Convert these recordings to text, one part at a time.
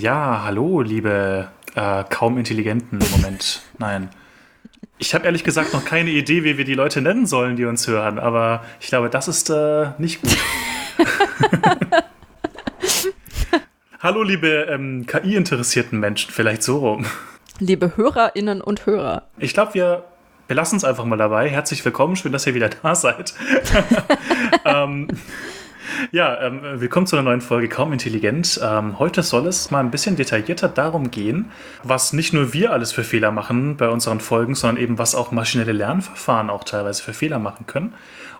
Ja, hallo, liebe äh, kaum intelligenten Moment. Nein. Ich habe ehrlich gesagt noch keine Idee, wie wir die Leute nennen sollen, die uns hören, aber ich glaube, das ist äh, nicht gut. hallo, liebe ähm, KI-interessierten Menschen, vielleicht so rum. Liebe Hörerinnen und Hörer. Ich glaube, wir belassen es einfach mal dabei. Herzlich willkommen, schön, dass ihr wieder da seid. ähm, ja, ähm, willkommen zu einer neuen Folge Kaum Intelligent. Ähm, heute soll es mal ein bisschen detaillierter darum gehen, was nicht nur wir alles für Fehler machen bei unseren Folgen, sondern eben was auch maschinelle Lernverfahren auch teilweise für Fehler machen können.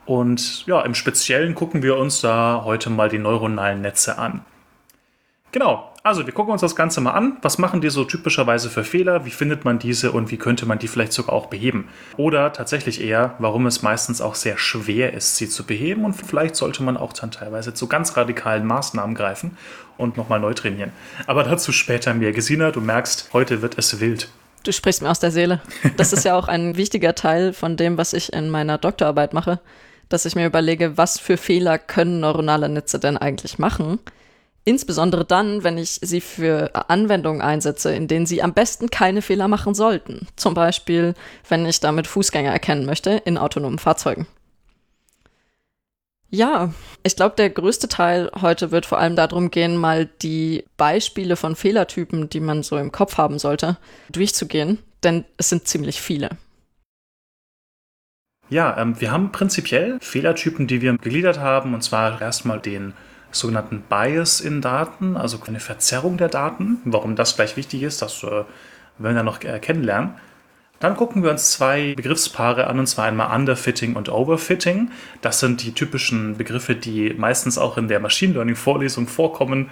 Und ja, im Speziellen gucken wir uns da heute mal die neuronalen Netze an. Genau, also wir gucken uns das Ganze mal an. Was machen die so typischerweise für Fehler? Wie findet man diese und wie könnte man die vielleicht sogar auch beheben? Oder tatsächlich eher, warum es meistens auch sehr schwer ist, sie zu beheben und vielleicht sollte man auch dann teilweise zu ganz radikalen Maßnahmen greifen und nochmal neu trainieren. Aber dazu später mehr. Gesina, du merkst, heute wird es wild. Du sprichst mir aus der Seele. Das ist ja auch ein wichtiger Teil von dem, was ich in meiner Doktorarbeit mache, dass ich mir überlege, was für Fehler können neuronale Netze denn eigentlich machen? Insbesondere dann, wenn ich sie für Anwendungen einsetze, in denen sie am besten keine Fehler machen sollten. Zum Beispiel, wenn ich damit Fußgänger erkennen möchte in autonomen Fahrzeugen. Ja, ich glaube, der größte Teil heute wird vor allem darum gehen, mal die Beispiele von Fehlertypen, die man so im Kopf haben sollte, durchzugehen, denn es sind ziemlich viele. Ja, ähm, wir haben prinzipiell Fehlertypen, die wir gegliedert haben, und zwar erstmal den sogenannten Bias in Daten, also eine Verzerrung der Daten. Warum das gleich wichtig ist, das äh, werden wir noch äh, kennenlernen. Dann gucken wir uns zwei Begriffspaare an, und zwar einmal Underfitting und Overfitting. Das sind die typischen Begriffe, die meistens auch in der Machine Learning Vorlesung vorkommen.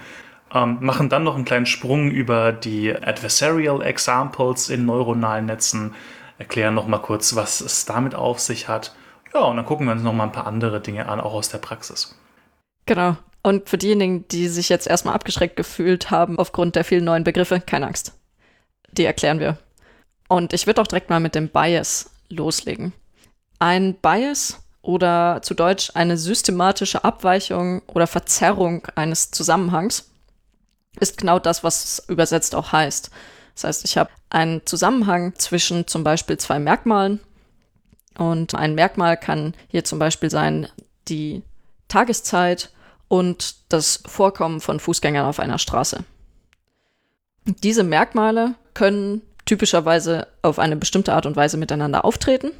Ähm, machen dann noch einen kleinen Sprung über die Adversarial Examples in neuronalen Netzen, erklären nochmal kurz, was es damit auf sich hat. Ja, und dann gucken wir uns nochmal ein paar andere Dinge an, auch aus der Praxis. Genau. Und für diejenigen, die sich jetzt erstmal abgeschreckt gefühlt haben aufgrund der vielen neuen Begriffe, keine Angst. Die erklären wir. Und ich würde auch direkt mal mit dem Bias loslegen. Ein Bias oder zu Deutsch eine systematische Abweichung oder Verzerrung eines Zusammenhangs ist genau das, was es übersetzt auch heißt. Das heißt, ich habe einen Zusammenhang zwischen zum Beispiel zwei Merkmalen und ein Merkmal kann hier zum Beispiel sein die Tageszeit und das Vorkommen von Fußgängern auf einer Straße. Diese Merkmale können typischerweise auf eine bestimmte Art und Weise miteinander auftreten.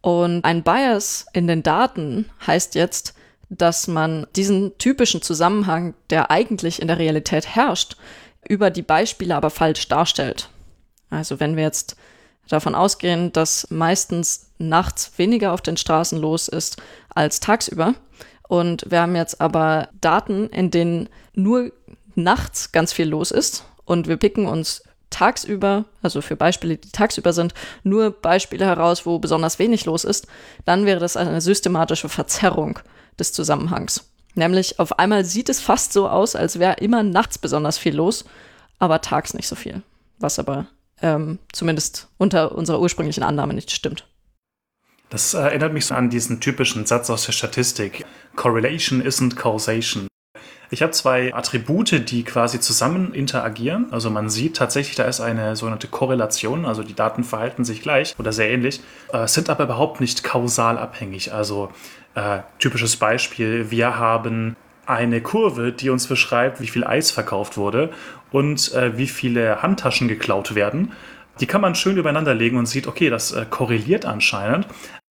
Und ein Bias in den Daten heißt jetzt, dass man diesen typischen Zusammenhang, der eigentlich in der Realität herrscht, über die Beispiele aber falsch darstellt. Also wenn wir jetzt davon ausgehen, dass meistens nachts weniger auf den Straßen los ist als tagsüber, und wir haben jetzt aber Daten, in denen nur nachts ganz viel los ist. Und wir picken uns tagsüber, also für Beispiele, die tagsüber sind, nur Beispiele heraus, wo besonders wenig los ist. Dann wäre das eine systematische Verzerrung des Zusammenhangs. Nämlich auf einmal sieht es fast so aus, als wäre immer nachts besonders viel los, aber tags nicht so viel. Was aber ähm, zumindest unter unserer ursprünglichen Annahme nicht stimmt. Das erinnert mich so an diesen typischen Satz aus der Statistik. Correlation isn't causation. Ich habe zwei Attribute, die quasi zusammen interagieren. Also man sieht tatsächlich, da ist eine sogenannte Korrelation, also die Daten verhalten sich gleich oder sehr ähnlich, äh, sind aber überhaupt nicht kausal abhängig. Also äh, typisches Beispiel, wir haben eine Kurve, die uns beschreibt, wie viel Eis verkauft wurde und äh, wie viele Handtaschen geklaut werden. Die kann man schön übereinander legen und sieht, okay, das äh, korreliert anscheinend.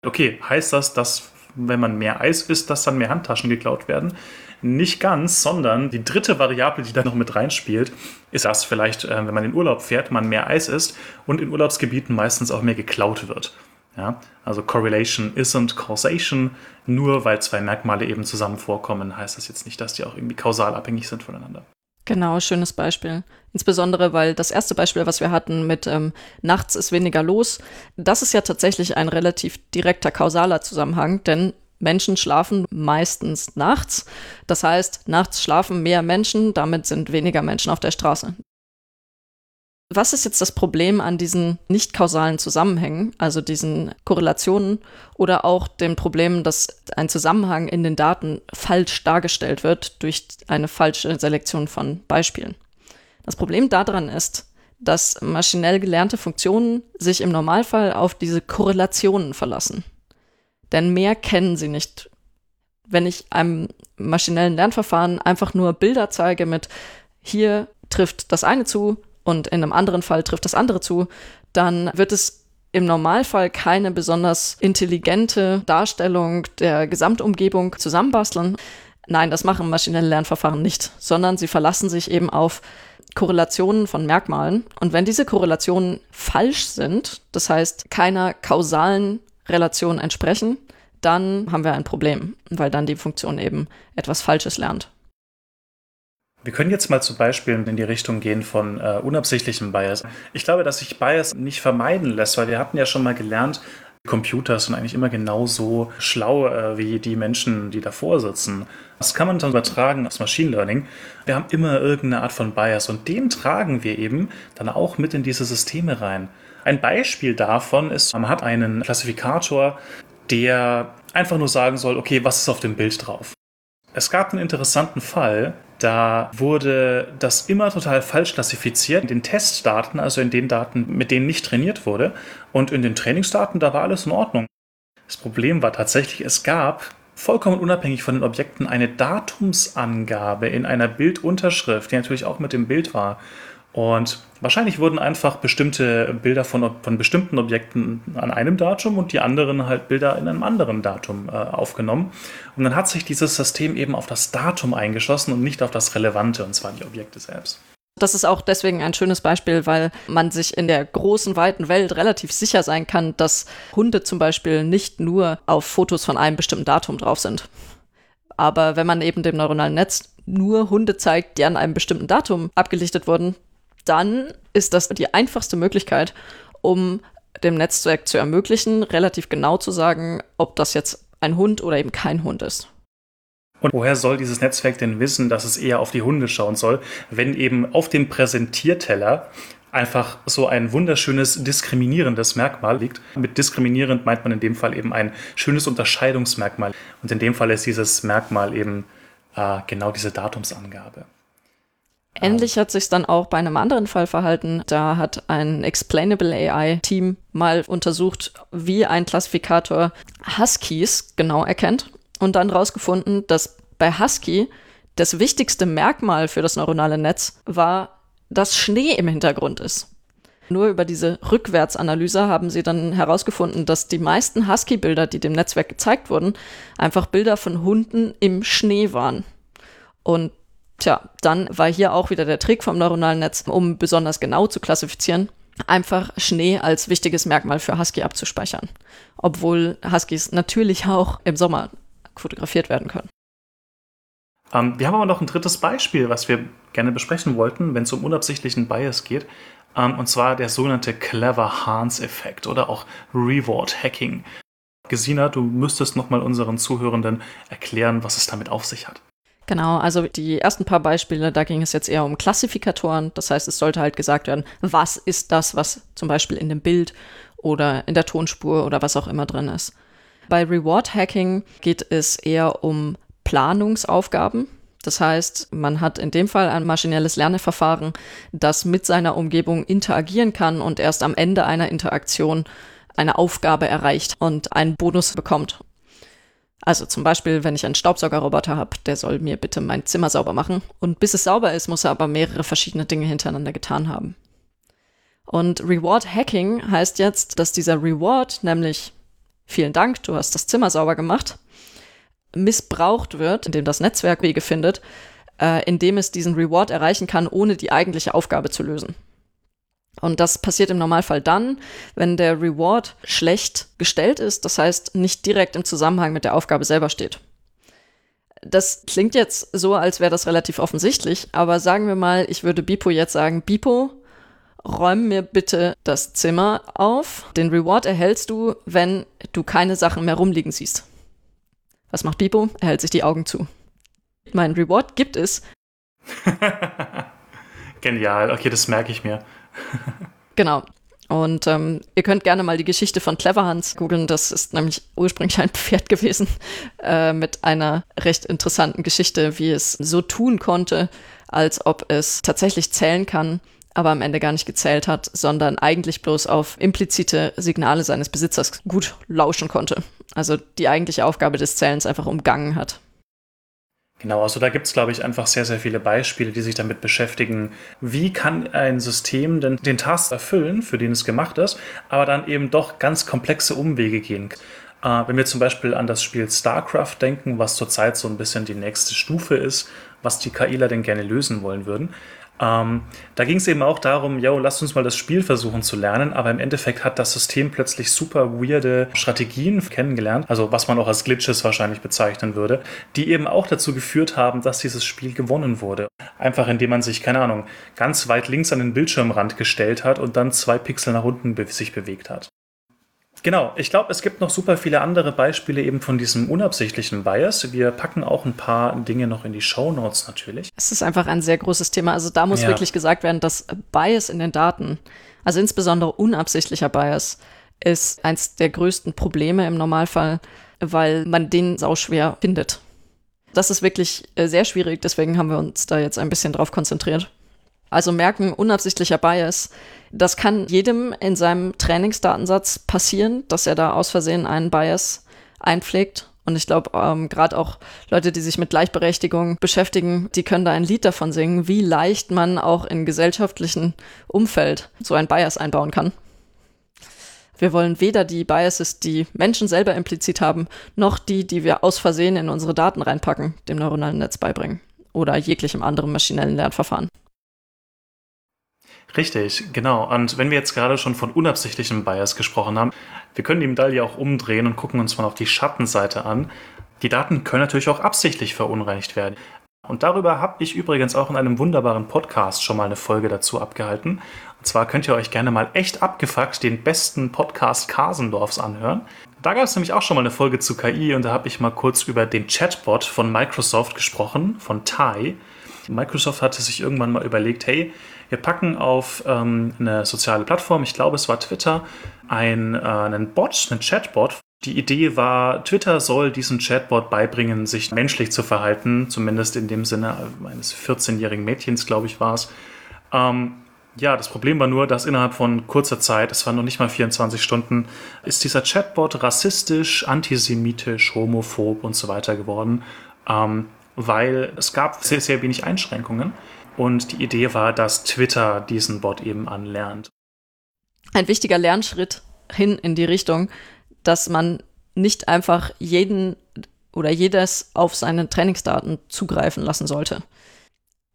Okay, heißt das, dass wenn man mehr Eis isst, dass dann mehr Handtaschen geklaut werden? Nicht ganz, sondern die dritte Variable, die da noch mit reinspielt, ist, dass vielleicht, äh, wenn man in Urlaub fährt, man mehr Eis isst und in Urlaubsgebieten meistens auch mehr geklaut wird. Ja, also Correlation isn't causation. Nur weil zwei Merkmale eben zusammen vorkommen, heißt das jetzt nicht, dass die auch irgendwie kausal abhängig sind voneinander. Genau, schönes Beispiel. Insbesondere, weil das erste Beispiel, was wir hatten mit ähm, nachts ist weniger los, das ist ja tatsächlich ein relativ direkter kausaler Zusammenhang, denn Menschen schlafen meistens nachts. Das heißt, nachts schlafen mehr Menschen, damit sind weniger Menschen auf der Straße. Was ist jetzt das Problem an diesen nicht kausalen Zusammenhängen, also diesen Korrelationen oder auch dem Problem, dass ein Zusammenhang in den Daten falsch dargestellt wird durch eine falsche Selektion von Beispielen? Das Problem daran ist, dass maschinell gelernte Funktionen sich im Normalfall auf diese Korrelationen verlassen. Denn mehr kennen sie nicht. Wenn ich einem maschinellen Lernverfahren einfach nur Bilder zeige mit hier trifft das eine zu und in einem anderen Fall trifft das andere zu, dann wird es im Normalfall keine besonders intelligente Darstellung der Gesamtumgebung zusammenbasteln. Nein, das machen maschinelle Lernverfahren nicht, sondern sie verlassen sich eben auf Korrelationen von Merkmalen. Und wenn diese Korrelationen falsch sind, das heißt keiner kausalen Relation entsprechen, dann haben wir ein Problem, weil dann die Funktion eben etwas Falsches lernt. Wir können jetzt mal zu Beispielen in die Richtung gehen von äh, unabsichtlichem Bias. Ich glaube, dass sich Bias nicht vermeiden lässt, weil wir hatten ja schon mal gelernt, Computer sind eigentlich immer genauso schlau äh, wie die Menschen, die davor sitzen. Das kann man dann übertragen aufs Machine Learning. Wir haben immer irgendeine Art von Bias und den tragen wir eben dann auch mit in diese Systeme rein. Ein Beispiel davon ist, man hat einen Klassifikator, der einfach nur sagen soll, okay, was ist auf dem Bild drauf? Es gab einen interessanten Fall, da wurde das immer total falsch klassifiziert in den Testdaten, also in den Daten, mit denen nicht trainiert wurde. Und in den Trainingsdaten, da war alles in Ordnung. Das Problem war tatsächlich, es gab vollkommen unabhängig von den Objekten eine Datumsangabe in einer Bildunterschrift, die natürlich auch mit dem Bild war. Und wahrscheinlich wurden einfach bestimmte Bilder von, von bestimmten Objekten an einem Datum und die anderen halt Bilder in einem anderen Datum äh, aufgenommen. Und dann hat sich dieses System eben auf das Datum eingeschossen und nicht auf das Relevante, und zwar die Objekte selbst. Das ist auch deswegen ein schönes Beispiel, weil man sich in der großen, weiten Welt relativ sicher sein kann, dass Hunde zum Beispiel nicht nur auf Fotos von einem bestimmten Datum drauf sind. Aber wenn man eben dem neuronalen Netz nur Hunde zeigt, die an einem bestimmten Datum abgelichtet wurden, dann ist das die einfachste Möglichkeit, um dem Netzwerk zu ermöglichen, relativ genau zu sagen, ob das jetzt ein Hund oder eben kein Hund ist. Und woher soll dieses Netzwerk denn wissen, dass es eher auf die Hunde schauen soll, wenn eben auf dem Präsentierteller einfach so ein wunderschönes diskriminierendes Merkmal liegt. Mit diskriminierend meint man in dem Fall eben ein schönes Unterscheidungsmerkmal. Und in dem Fall ist dieses Merkmal eben äh, genau diese Datumsangabe. Ähnlich hat sich dann auch bei einem anderen Fall verhalten. Da hat ein Explainable AI-Team mal untersucht, wie ein Klassifikator Huskies genau erkennt und dann rausgefunden, dass bei Husky das wichtigste Merkmal für das neuronale Netz war, dass Schnee im Hintergrund ist. Nur über diese Rückwärtsanalyse haben sie dann herausgefunden, dass die meisten Husky-Bilder, die dem Netzwerk gezeigt wurden, einfach Bilder von Hunden im Schnee waren. Und tja, dann war hier auch wieder der Trick vom neuronalen Netz, um besonders genau zu klassifizieren, einfach Schnee als wichtiges Merkmal für Husky abzuspeichern. Obwohl Huskies natürlich auch im Sommer fotografiert werden können. Ähm, wir haben aber noch ein drittes Beispiel, was wir gerne besprechen wollten, wenn es um unabsichtlichen Bias geht. Ähm, und zwar der sogenannte Clever Hans-Effekt oder auch Reward Hacking. Gesina, du müsstest nochmal unseren Zuhörenden erklären, was es damit auf sich hat. Genau, also die ersten paar Beispiele, da ging es jetzt eher um Klassifikatoren. Das heißt, es sollte halt gesagt werden, was ist das, was zum Beispiel in dem Bild oder in der Tonspur oder was auch immer drin ist. Bei Reward Hacking geht es eher um Planungsaufgaben. Das heißt, man hat in dem Fall ein maschinelles Lernverfahren, das mit seiner Umgebung interagieren kann und erst am Ende einer Interaktion eine Aufgabe erreicht und einen Bonus bekommt. Also zum Beispiel, wenn ich einen Staubsaugerroboter habe, der soll mir bitte mein Zimmer sauber machen. Und bis es sauber ist, muss er aber mehrere verschiedene Dinge hintereinander getan haben. Und Reward Hacking heißt jetzt, dass dieser Reward, nämlich vielen Dank, du hast das Zimmer sauber gemacht, missbraucht wird, indem das Netzwerk Wege findet, äh, indem es diesen Reward erreichen kann, ohne die eigentliche Aufgabe zu lösen. Und das passiert im Normalfall dann, wenn der Reward schlecht gestellt ist, das heißt nicht direkt im Zusammenhang mit der Aufgabe selber steht. Das klingt jetzt so, als wäre das relativ offensichtlich, aber sagen wir mal, ich würde Bipo jetzt sagen, Bipo, räum mir bitte das Zimmer auf. Den Reward erhältst du, wenn du keine Sachen mehr rumliegen siehst. Was macht Bipo? Er hält sich die Augen zu. Mein Reward gibt es. Genial, okay, das merke ich mir. genau. Und ähm, ihr könnt gerne mal die Geschichte von Cleverhans googeln. Das ist nämlich ursprünglich ein Pferd gewesen äh, mit einer recht interessanten Geschichte, wie es so tun konnte, als ob es tatsächlich zählen kann, aber am Ende gar nicht gezählt hat, sondern eigentlich bloß auf implizite Signale seines Besitzers gut lauschen konnte. Also die eigentliche Aufgabe des Zählens einfach umgangen hat. Genau, also da gibt es, glaube ich, einfach sehr, sehr viele Beispiele, die sich damit beschäftigen, wie kann ein System denn den Task erfüllen, für den es gemacht ist, aber dann eben doch ganz komplexe Umwege gehen. Äh, wenn wir zum Beispiel an das Spiel StarCraft denken, was zurzeit so ein bisschen die nächste Stufe ist, was die KIler denn gerne lösen wollen würden, ähm, da ging es eben auch darum, yo, lasst uns mal das Spiel versuchen zu lernen, aber im Endeffekt hat das System plötzlich super weirde Strategien kennengelernt, also was man auch als Glitches wahrscheinlich bezeichnen würde, die eben auch dazu geführt haben, dass dieses Spiel gewonnen wurde. Einfach indem man sich, keine Ahnung, ganz weit links an den Bildschirmrand gestellt hat und dann zwei Pixel nach unten be sich bewegt hat. Genau, ich glaube, es gibt noch super viele andere Beispiele eben von diesem unabsichtlichen Bias. Wir packen auch ein paar Dinge noch in die Show Notes natürlich. Es ist einfach ein sehr großes Thema. Also da muss ja. wirklich gesagt werden, dass Bias in den Daten, also insbesondere unabsichtlicher Bias, ist eins der größten Probleme im Normalfall, weil man den sauschwer findet. Das ist wirklich äh, sehr schwierig, deswegen haben wir uns da jetzt ein bisschen drauf konzentriert. Also merken, unabsichtlicher Bias. Das kann jedem in seinem Trainingsdatensatz passieren, dass er da aus Versehen einen Bias einpflegt. Und ich glaube, ähm, gerade auch Leute, die sich mit Gleichberechtigung beschäftigen, die können da ein Lied davon singen, wie leicht man auch in gesellschaftlichen Umfeld so ein Bias einbauen kann. Wir wollen weder die Biases, die Menschen selber implizit haben, noch die, die wir aus Versehen in unsere Daten reinpacken, dem neuronalen Netz beibringen oder jeglichem anderen maschinellen Lernverfahren. Richtig, genau. Und wenn wir jetzt gerade schon von unabsichtlichem Bias gesprochen haben, wir können die Medaille auch umdrehen und gucken uns mal auf die Schattenseite an. Die Daten können natürlich auch absichtlich verunreinigt werden. Und darüber habe ich übrigens auch in einem wunderbaren Podcast schon mal eine Folge dazu abgehalten. Und zwar könnt ihr euch gerne mal echt abgefuckt den besten Podcast Kasendorfs anhören. Da gab es nämlich auch schon mal eine Folge zu KI und da habe ich mal kurz über den Chatbot von Microsoft gesprochen, von Tai. Microsoft hatte sich irgendwann mal überlegt, hey, wir packen auf ähm, eine soziale Plattform, ich glaube es war Twitter, ein, äh, einen Bot, einen Chatbot. Die Idee war, Twitter soll diesem Chatbot beibringen, sich menschlich zu verhalten, zumindest in dem Sinne eines 14-jährigen Mädchens, glaube ich, war es. Ähm, ja, das Problem war nur, dass innerhalb von kurzer Zeit, es waren noch nicht mal 24 Stunden, ist dieser Chatbot rassistisch, antisemitisch, homophob und so weiter geworden, ähm, weil es gab sehr, sehr wenig Einschränkungen. Und die Idee war, dass Twitter diesen Bot eben anlernt. Ein wichtiger Lernschritt hin in die Richtung, dass man nicht einfach jeden oder jedes auf seine Trainingsdaten zugreifen lassen sollte.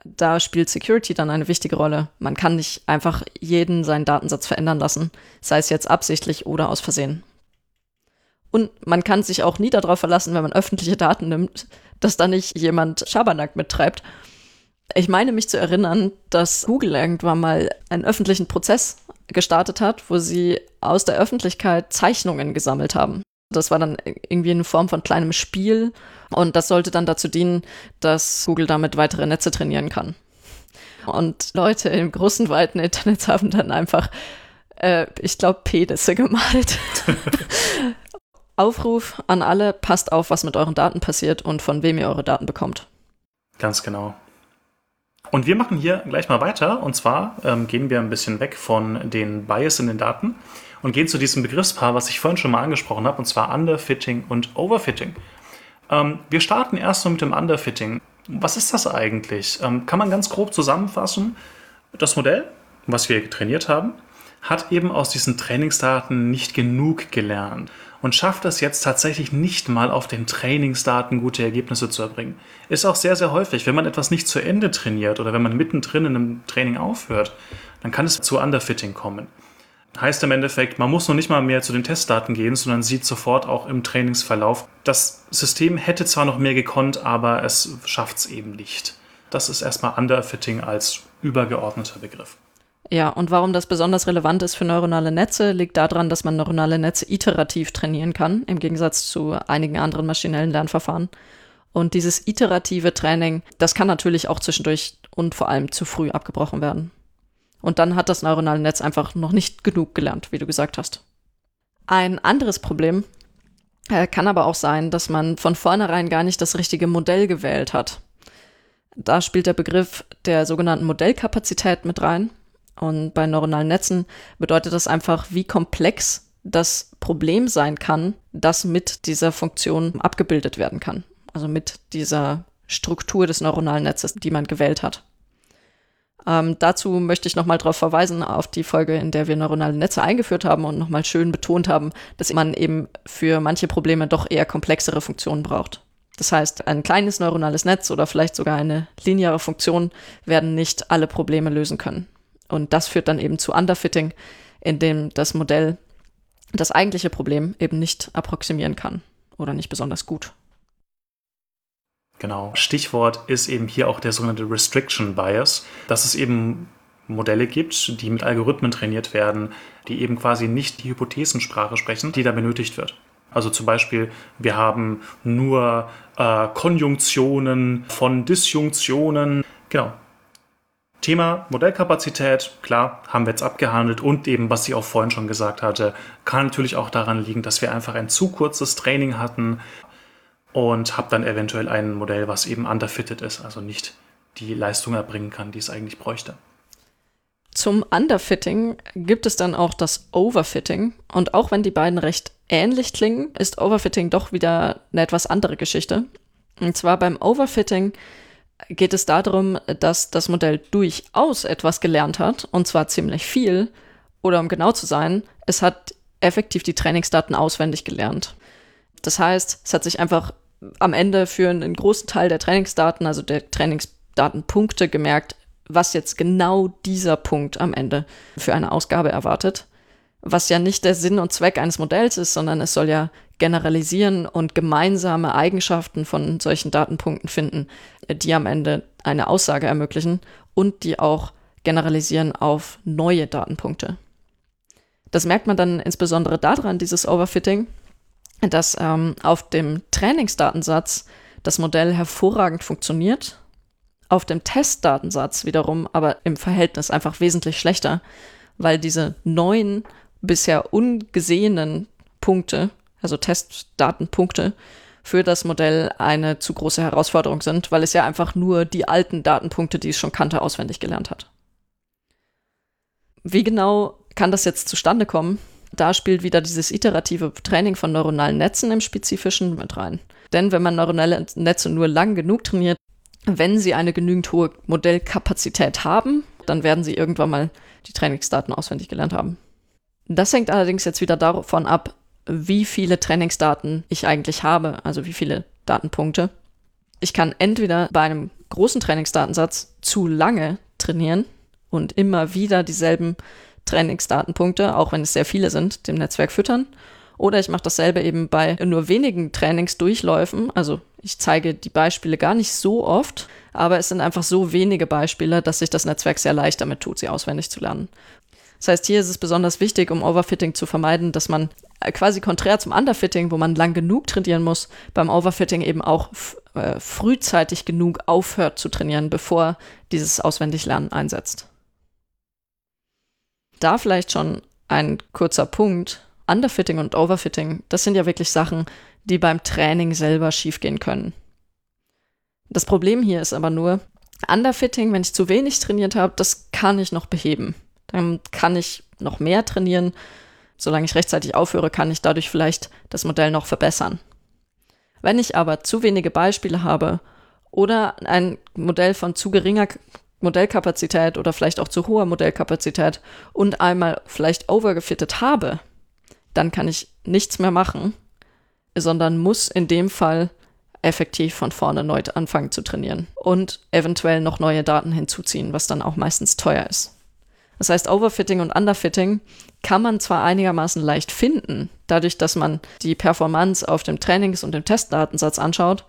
Da spielt Security dann eine wichtige Rolle. Man kann nicht einfach jeden seinen Datensatz verändern lassen, sei es jetzt absichtlich oder aus Versehen. Und man kann sich auch nie darauf verlassen, wenn man öffentliche Daten nimmt, dass da nicht jemand Schabernack mittreibt ich meine mich zu erinnern, dass Google irgendwann mal einen öffentlichen Prozess gestartet hat, wo sie aus der Öffentlichkeit Zeichnungen gesammelt haben. Das war dann irgendwie in Form von kleinem Spiel und das sollte dann dazu dienen, dass Google damit weitere Netze trainieren kann. Und Leute im großen, weiten Internet haben dann einfach, äh, ich glaube, Penisse gemalt. Aufruf an alle, passt auf, was mit euren Daten passiert und von wem ihr eure Daten bekommt. Ganz genau. Und wir machen hier gleich mal weiter. Und zwar ähm, gehen wir ein bisschen weg von den Bias in den Daten und gehen zu diesem Begriffspaar, was ich vorhin schon mal angesprochen habe, und zwar Underfitting und Overfitting. Ähm, wir starten erst mal mit dem Underfitting. Was ist das eigentlich? Ähm, kann man ganz grob zusammenfassen? Das Modell, was wir trainiert haben, hat eben aus diesen Trainingsdaten nicht genug gelernt und schafft es jetzt tatsächlich nicht mal auf den Trainingsdaten gute Ergebnisse zu erbringen. Ist auch sehr, sehr häufig, wenn man etwas nicht zu Ende trainiert oder wenn man mittendrin in einem Training aufhört, dann kann es zu Underfitting kommen. Heißt im Endeffekt, man muss noch nicht mal mehr zu den Testdaten gehen, sondern sieht sofort auch im Trainingsverlauf, das System hätte zwar noch mehr gekonnt, aber es schafft es eben nicht. Das ist erstmal Underfitting als übergeordneter Begriff. Ja, und warum das besonders relevant ist für neuronale Netze, liegt daran, dass man neuronale Netze iterativ trainieren kann, im Gegensatz zu einigen anderen maschinellen Lernverfahren. Und dieses iterative Training, das kann natürlich auch zwischendurch und vor allem zu früh abgebrochen werden. Und dann hat das neuronale Netz einfach noch nicht genug gelernt, wie du gesagt hast. Ein anderes Problem äh, kann aber auch sein, dass man von vornherein gar nicht das richtige Modell gewählt hat. Da spielt der Begriff der sogenannten Modellkapazität mit rein. Und bei neuronalen Netzen bedeutet das einfach, wie komplex das Problem sein kann, das mit dieser Funktion abgebildet werden kann. Also mit dieser Struktur des neuronalen Netzes, die man gewählt hat. Ähm, dazu möchte ich nochmal darauf verweisen, auf die Folge, in der wir neuronale Netze eingeführt haben und nochmal schön betont haben, dass man eben für manche Probleme doch eher komplexere Funktionen braucht. Das heißt, ein kleines neuronales Netz oder vielleicht sogar eine lineare Funktion werden nicht alle Probleme lösen können. Und das führt dann eben zu Underfitting, in dem das Modell das eigentliche Problem eben nicht approximieren kann oder nicht besonders gut. Genau. Stichwort ist eben hier auch der sogenannte Restriction Bias, dass es eben Modelle gibt, die mit Algorithmen trainiert werden, die eben quasi nicht die Hypothesensprache sprechen, die da benötigt wird. Also zum Beispiel, wir haben nur äh, Konjunktionen von Disjunktionen. Genau. Thema Modellkapazität, klar, haben wir jetzt abgehandelt und eben, was ich auch vorhin schon gesagt hatte, kann natürlich auch daran liegen, dass wir einfach ein zu kurzes Training hatten, und habe dann eventuell ein Modell, was eben underfitted ist, also nicht die Leistung erbringen kann, die es eigentlich bräuchte. Zum Underfitting gibt es dann auch das Overfitting. Und auch wenn die beiden recht ähnlich klingen, ist Overfitting doch wieder eine etwas andere Geschichte. Und zwar beim Overfitting geht es darum, dass das Modell durchaus etwas gelernt hat, und zwar ziemlich viel. Oder um genau zu sein, es hat effektiv die Trainingsdaten auswendig gelernt. Das heißt, es hat sich einfach am Ende für einen großen Teil der Trainingsdaten, also der Trainingsdatenpunkte gemerkt, was jetzt genau dieser Punkt am Ende für eine Ausgabe erwartet. Was ja nicht der Sinn und Zweck eines Modells ist, sondern es soll ja generalisieren und gemeinsame Eigenschaften von solchen Datenpunkten finden, die am Ende eine Aussage ermöglichen und die auch generalisieren auf neue Datenpunkte. Das merkt man dann insbesondere daran, dieses Overfitting, dass ähm, auf dem Trainingsdatensatz das Modell hervorragend funktioniert, auf dem Testdatensatz wiederum aber im Verhältnis einfach wesentlich schlechter, weil diese neuen bisher ungesehenen Punkte, also Testdatenpunkte, für das Modell eine zu große Herausforderung sind, weil es ja einfach nur die alten Datenpunkte, die es schon kannte, auswendig gelernt hat. Wie genau kann das jetzt zustande kommen? da spielt wieder dieses iterative Training von neuronalen Netzen im Spezifischen mit rein. Denn wenn man neuronale Netze nur lang genug trainiert, wenn sie eine genügend hohe Modellkapazität haben, dann werden sie irgendwann mal die Trainingsdaten auswendig gelernt haben. Das hängt allerdings jetzt wieder davon ab, wie viele Trainingsdaten ich eigentlich habe, also wie viele Datenpunkte. Ich kann entweder bei einem großen Trainingsdatensatz zu lange trainieren und immer wieder dieselben Trainingsdatenpunkte, auch wenn es sehr viele sind, dem Netzwerk füttern. Oder ich mache dasselbe eben bei nur wenigen Trainingsdurchläufen. Also ich zeige die Beispiele gar nicht so oft, aber es sind einfach so wenige Beispiele, dass sich das Netzwerk sehr leicht damit tut, sie auswendig zu lernen. Das heißt, hier ist es besonders wichtig, um Overfitting zu vermeiden, dass man äh, quasi konträr zum Underfitting, wo man lang genug trainieren muss, beim Overfitting eben auch äh, frühzeitig genug aufhört zu trainieren, bevor dieses Auswendiglernen einsetzt. Da vielleicht schon ein kurzer Punkt. Underfitting und Overfitting, das sind ja wirklich Sachen, die beim Training selber schiefgehen können. Das Problem hier ist aber nur, Underfitting, wenn ich zu wenig trainiert habe, das kann ich noch beheben. Dann kann ich noch mehr trainieren. Solange ich rechtzeitig aufhöre, kann ich dadurch vielleicht das Modell noch verbessern. Wenn ich aber zu wenige Beispiele habe oder ein Modell von zu geringer Modellkapazität oder vielleicht auch zu hoher Modellkapazität und einmal vielleicht overgefittet habe, dann kann ich nichts mehr machen, sondern muss in dem Fall effektiv von vorne neu anfangen zu trainieren und eventuell noch neue Daten hinzuziehen, was dann auch meistens teuer ist. Das heißt, Overfitting und Underfitting kann man zwar einigermaßen leicht finden, dadurch, dass man die Performance auf dem Trainings- und dem Testdatensatz anschaut,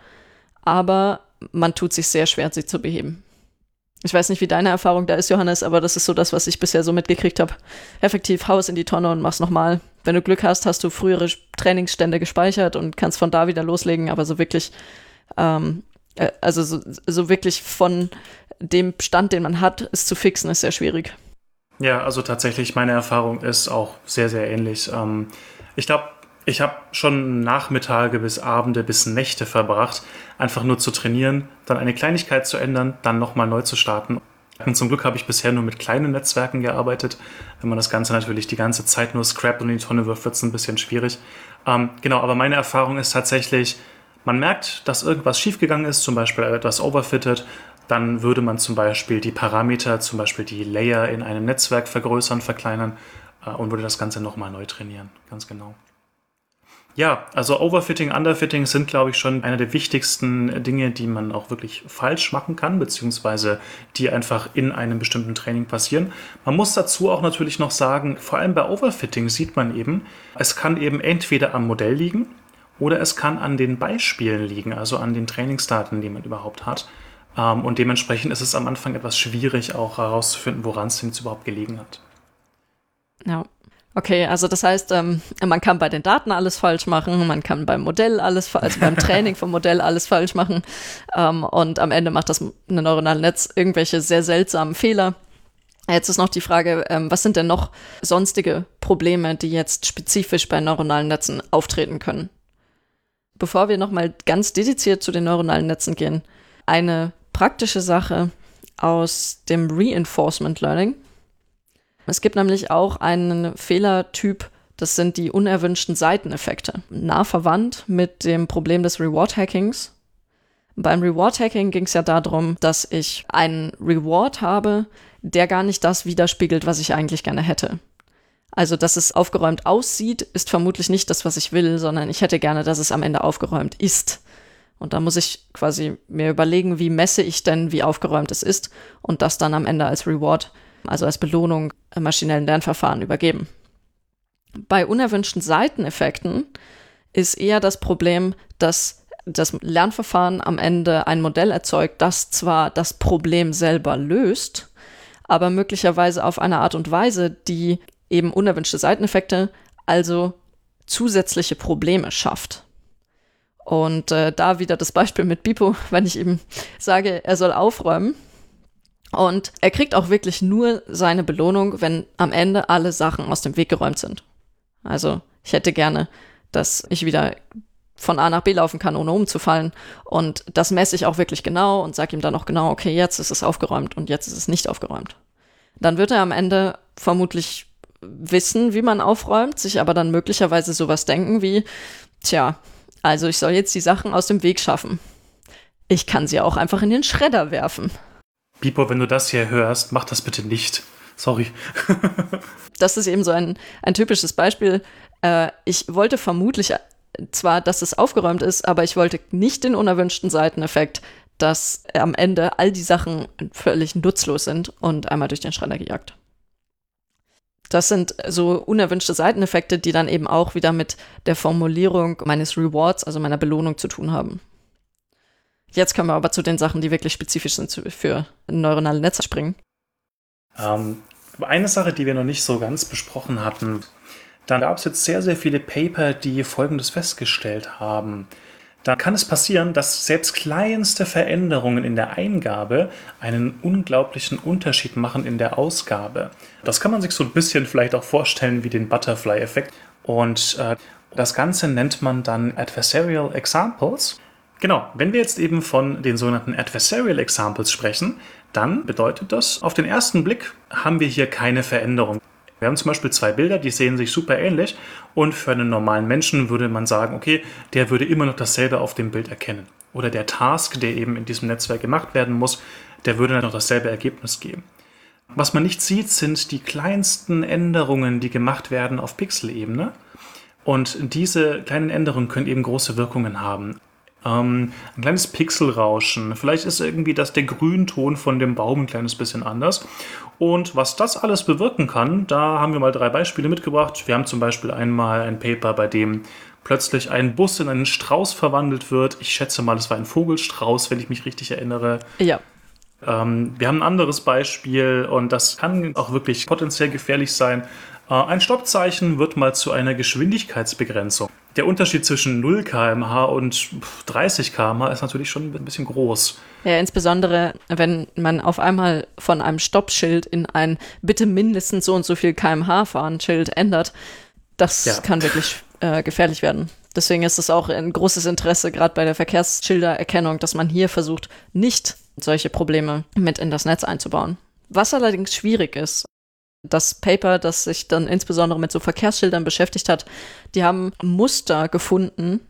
aber man tut sich sehr schwer, sie zu beheben. Ich weiß nicht, wie deine Erfahrung da ist, Johannes, aber das ist so das, was ich bisher so mitgekriegt habe. Effektiv haus in die Tonne und mach's nochmal. Wenn du Glück hast, hast du frühere Trainingsstände gespeichert und kannst von da wieder loslegen, aber so wirklich, ähm, äh, also so, so wirklich von dem Stand, den man hat, es zu fixen, ist sehr schwierig. Ja, also tatsächlich, meine Erfahrung ist auch sehr, sehr ähnlich. Ähm, ich glaube, ich habe schon Nachmittage bis Abende bis Nächte verbracht, einfach nur zu trainieren, dann eine Kleinigkeit zu ändern, dann nochmal neu zu starten. Und zum Glück habe ich bisher nur mit kleinen Netzwerken gearbeitet. Wenn man das Ganze natürlich die ganze Zeit nur scrappt und in die Tonne wirft, wird es ein bisschen schwierig. Ähm, genau, aber meine Erfahrung ist tatsächlich, man merkt, dass irgendwas schiefgegangen ist, zum Beispiel etwas overfitted, dann würde man zum Beispiel die Parameter, zum Beispiel die Layer in einem Netzwerk vergrößern, verkleinern äh, und würde das Ganze nochmal neu trainieren. Ganz genau. Ja, also Overfitting, Underfitting sind, glaube ich, schon einer der wichtigsten Dinge, die man auch wirklich falsch machen kann, beziehungsweise die einfach in einem bestimmten Training passieren. Man muss dazu auch natürlich noch sagen, vor allem bei Overfitting sieht man eben, es kann eben entweder am Modell liegen oder es kann an den Beispielen liegen, also an den Trainingsdaten, die man überhaupt hat. Ähm, und dementsprechend ist es am Anfang etwas schwierig, auch herauszufinden, woran es denn jetzt überhaupt gelegen hat. Ja. Okay, also das heißt, ähm, man kann bei den Daten alles falsch machen, man kann beim Modell alles, also beim Training vom Modell alles falsch machen ähm, und am Ende macht das ein neuronale Netz irgendwelche sehr seltsamen Fehler. Jetzt ist noch die Frage, ähm, was sind denn noch sonstige Probleme, die jetzt spezifisch bei neuronalen Netzen auftreten können? Bevor wir nochmal ganz dediziert zu den neuronalen Netzen gehen, eine praktische Sache aus dem Reinforcement Learning. Es gibt nämlich auch einen Fehlertyp, das sind die unerwünschten Seiteneffekte. Nah verwandt mit dem Problem des Reward-Hackings. Beim Reward-Hacking ging es ja darum, dass ich einen Reward habe, der gar nicht das widerspiegelt, was ich eigentlich gerne hätte. Also, dass es aufgeräumt aussieht, ist vermutlich nicht das, was ich will, sondern ich hätte gerne, dass es am Ende aufgeräumt ist. Und da muss ich quasi mir überlegen, wie messe ich denn, wie aufgeräumt es ist und das dann am Ende als Reward, also als Belohnung maschinellen Lernverfahren übergeben. Bei unerwünschten Seiteneffekten ist eher das Problem, dass das Lernverfahren am Ende ein Modell erzeugt, das zwar das Problem selber löst, aber möglicherweise auf eine Art und Weise, die eben unerwünschte Seiteneffekte, also zusätzliche Probleme schafft. Und äh, da wieder das Beispiel mit Bipo, wenn ich ihm sage, er soll aufräumen. Und er kriegt auch wirklich nur seine Belohnung, wenn am Ende alle Sachen aus dem Weg geräumt sind. Also ich hätte gerne, dass ich wieder von A nach B laufen kann, ohne umzufallen. Und das messe ich auch wirklich genau und sage ihm dann auch genau, okay, jetzt ist es aufgeräumt und jetzt ist es nicht aufgeräumt. Dann wird er am Ende vermutlich wissen, wie man aufräumt, sich aber dann möglicherweise sowas denken wie, tja, also ich soll jetzt die Sachen aus dem Weg schaffen. Ich kann sie auch einfach in den Schredder werfen. Bipo, wenn du das hier hörst, mach das bitte nicht. Sorry. das ist eben so ein, ein typisches Beispiel. Äh, ich wollte vermutlich zwar, dass es aufgeräumt ist, aber ich wollte nicht den unerwünschten Seiteneffekt, dass am Ende all die Sachen völlig nutzlos sind und einmal durch den Schredder gejagt. Das sind so unerwünschte Seiteneffekte, die dann eben auch wieder mit der Formulierung meines Rewards, also meiner Belohnung zu tun haben. Jetzt können wir aber zu den Sachen, die wirklich spezifisch sind für neuronale Netze springen. Ähm, eine Sache, die wir noch nicht so ganz besprochen hatten, da gab es jetzt sehr, sehr viele Paper, die Folgendes festgestellt haben da kann es passieren, dass selbst kleinste Veränderungen in der Eingabe einen unglaublichen Unterschied machen in der Ausgabe. Das kann man sich so ein bisschen vielleicht auch vorstellen wie den Butterfly-Effekt. Und äh, das Ganze nennt man dann Adversarial Examples. Genau, wenn wir jetzt eben von den sogenannten Adversarial Examples sprechen, dann bedeutet das, auf den ersten Blick haben wir hier keine Veränderung. Wir haben zum Beispiel zwei Bilder, die sehen sich super ähnlich und für einen normalen Menschen würde man sagen, okay, der würde immer noch dasselbe auf dem Bild erkennen. Oder der Task, der eben in diesem Netzwerk gemacht werden muss, der würde dann noch dasselbe Ergebnis geben. Was man nicht sieht, sind die kleinsten Änderungen, die gemacht werden auf Pixelebene. Und diese kleinen Änderungen können eben große Wirkungen haben. Ähm, ein kleines Pixelrauschen. Vielleicht ist irgendwie das der Grünton von dem Baum ein kleines bisschen anders. Und was das alles bewirken kann, da haben wir mal drei Beispiele mitgebracht. Wir haben zum Beispiel einmal ein Paper, bei dem plötzlich ein Bus in einen Strauß verwandelt wird. Ich schätze mal, es war ein Vogelstrauß, wenn ich mich richtig erinnere. Ja. Ähm, wir haben ein anderes Beispiel und das kann auch wirklich potenziell gefährlich sein. Äh, ein Stoppzeichen wird mal zu einer Geschwindigkeitsbegrenzung. der Unterschied zwischen 0 km/h und 30 km/h ist natürlich schon ein bisschen groß. Ja, insbesondere, wenn man auf einmal von einem Stoppschild in ein bitte mindestens so und so viel km/h fahren Schild ändert, das ja. kann wirklich äh, gefährlich werden. Deswegen ist es auch ein großes Interesse, gerade bei der Verkehrsschildererkennung, dass man hier versucht, nicht solche Probleme mit in das Netz einzubauen. Was allerdings schwierig ist, das Paper, das sich dann insbesondere mit so Verkehrsschildern beschäftigt hat, die haben Muster gefunden,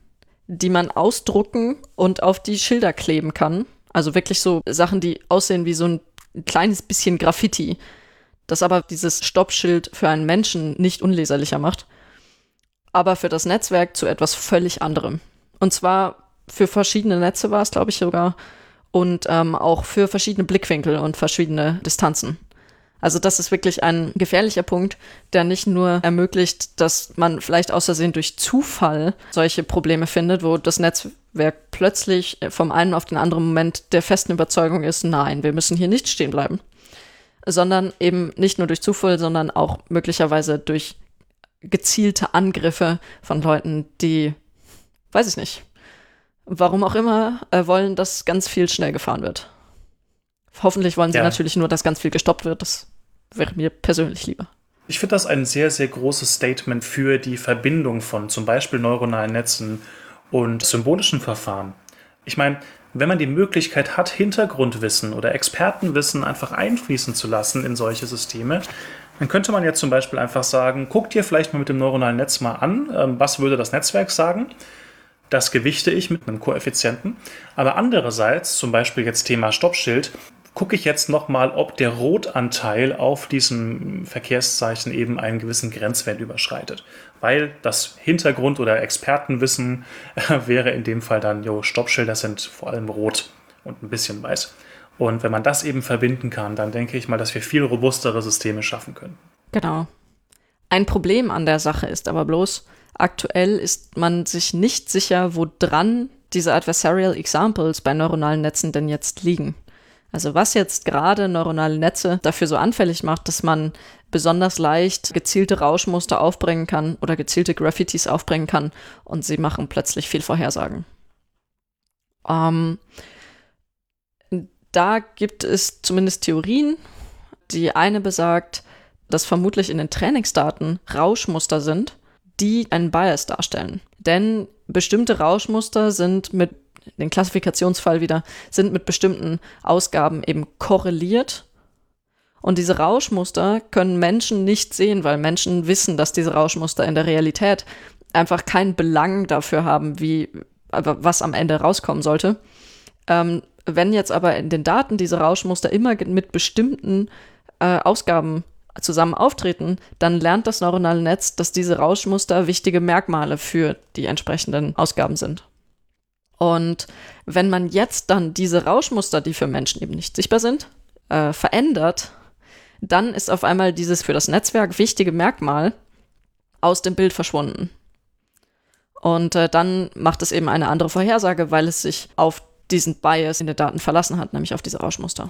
die man ausdrucken und auf die Schilder kleben kann. Also wirklich so Sachen, die aussehen wie so ein kleines bisschen Graffiti, das aber dieses Stoppschild für einen Menschen nicht unleserlicher macht, aber für das Netzwerk zu etwas völlig anderem. Und zwar für verschiedene Netze war es, glaube ich, sogar, und ähm, auch für verschiedene Blickwinkel und verschiedene Distanzen. Also das ist wirklich ein gefährlicher Punkt, der nicht nur ermöglicht, dass man vielleicht außersehen durch Zufall solche Probleme findet, wo das Netzwerk plötzlich vom einen auf den anderen Moment der festen Überzeugung ist, nein, wir müssen hier nicht stehen bleiben, sondern eben nicht nur durch Zufall, sondern auch möglicherweise durch gezielte Angriffe von Leuten, die, weiß ich nicht, warum auch immer, äh, wollen, dass ganz viel schnell gefahren wird. Hoffentlich wollen sie ja. natürlich nur, dass ganz viel gestoppt wird. Das wäre mir persönlich lieber. Ich finde das ein sehr, sehr großes Statement für die Verbindung von zum Beispiel neuronalen Netzen und symbolischen Verfahren. Ich meine, wenn man die Möglichkeit hat, Hintergrundwissen oder Expertenwissen einfach einfließen zu lassen in solche Systeme, dann könnte man jetzt zum Beispiel einfach sagen, guck dir vielleicht mal mit dem neuronalen Netz mal an, ähm, was würde das Netzwerk sagen. Das gewichte ich mit einem Koeffizienten. Aber andererseits, zum Beispiel jetzt Thema Stoppschild, gucke ich jetzt nochmal, ob der Rotanteil auf diesem Verkehrszeichen eben einen gewissen Grenzwert überschreitet. Weil das Hintergrund- oder Expertenwissen äh, wäre in dem Fall dann, jo, Stoppschilder sind vor allem rot und ein bisschen weiß. Und wenn man das eben verbinden kann, dann denke ich mal, dass wir viel robustere Systeme schaffen können. Genau. Ein Problem an der Sache ist aber bloß, aktuell ist man sich nicht sicher, wo dran diese Adversarial Examples bei neuronalen Netzen denn jetzt liegen. Also was jetzt gerade neuronale Netze dafür so anfällig macht, dass man besonders leicht gezielte Rauschmuster aufbringen kann oder gezielte Graffitis aufbringen kann und sie machen plötzlich viel Vorhersagen. Ähm, da gibt es zumindest Theorien. Die eine besagt, dass vermutlich in den Trainingsdaten Rauschmuster sind, die einen Bias darstellen. Denn bestimmte Rauschmuster sind mit den Klassifikationsfall wieder, sind mit bestimmten Ausgaben eben korreliert. Und diese Rauschmuster können Menschen nicht sehen, weil Menschen wissen, dass diese Rauschmuster in der Realität einfach keinen Belang dafür haben, wie, was am Ende rauskommen sollte. Ähm, wenn jetzt aber in den Daten diese Rauschmuster immer mit bestimmten äh, Ausgaben zusammen auftreten, dann lernt das neuronale Netz, dass diese Rauschmuster wichtige Merkmale für die entsprechenden Ausgaben sind. Und wenn man jetzt dann diese Rauschmuster, die für Menschen eben nicht sichtbar sind, äh, verändert, dann ist auf einmal dieses für das Netzwerk wichtige Merkmal aus dem Bild verschwunden. Und äh, dann macht es eben eine andere Vorhersage, weil es sich auf diesen Bias in den Daten verlassen hat, nämlich auf diese Rauschmuster.